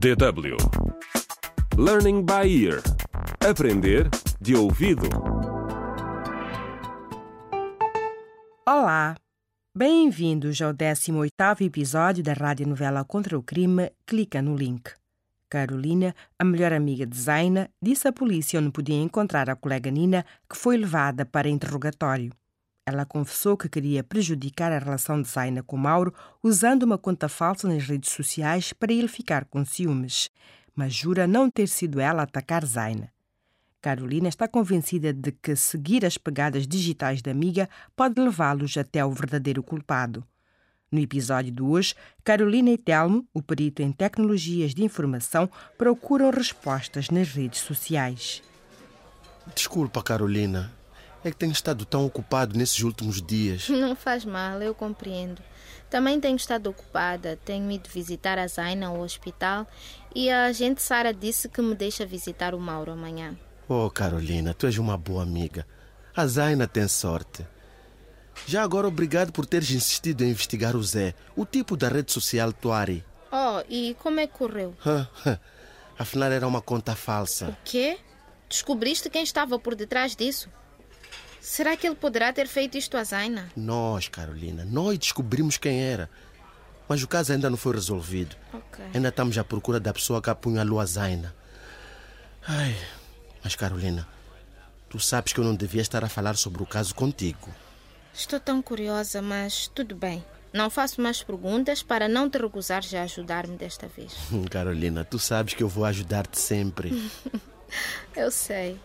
DW Learning by Ear Aprender de ouvido. Olá! Bem-vindos ao 18º episódio da radionovela Contra o Crime Clica no link. Carolina, a melhor amiga de Zaina, disse à polícia onde podia encontrar a colega Nina, que foi levada para interrogatório. Ela confessou que queria prejudicar a relação de Zaina com Mauro usando uma conta falsa nas redes sociais para ele ficar com ciúmes, mas jura não ter sido ela a atacar Zaina. Carolina está convencida de que seguir as pegadas digitais da amiga pode levá-los até ao verdadeiro culpado. No episódio de hoje, Carolina e Telmo, o perito em tecnologias de informação, procuram respostas nas redes sociais. Desculpa, Carolina. É que tenho estado tão ocupado nesses últimos dias. Não faz mal, eu compreendo. Também tenho estado ocupada. Tenho ido visitar a Zaina ao hospital e a agente Sara disse que me deixa visitar o Mauro amanhã. Oh, Carolina, tu és uma boa amiga. A Zaina tem sorte. Já agora, obrigado por teres insistido em investigar o Zé, o tipo da rede social Tuari. Oh, e como é que correu? Afinal, era uma conta falsa. O quê? Descobriste quem estava por detrás disso? Será que ele poderá ter feito isto a Zaina? Nós, Carolina, nós descobrimos quem era. Mas o caso ainda não foi resolvido. Ok. Ainda estamos à procura da pessoa que apunhalou a Zaina. Ai, mas Carolina, tu sabes que eu não devia estar a falar sobre o caso contigo. Estou tão curiosa, mas tudo bem. Não faço mais perguntas para não te recusares a ajudar-me desta vez. Carolina, tu sabes que eu vou ajudar-te sempre. Eu sei.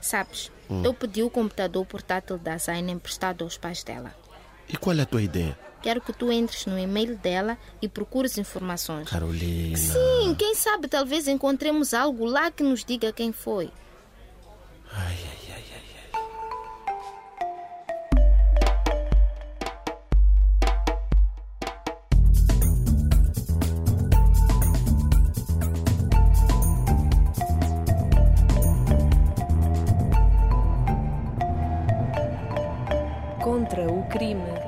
Sabes, eu pedi o computador portátil da Zaina emprestado aos pais dela. E qual é a tua ideia? Quero que tu entres no e-mail dela e procures informações. Carolina. Sim, quem sabe talvez encontremos algo lá que nos diga quem foi. Ai, ai, Contra o crime.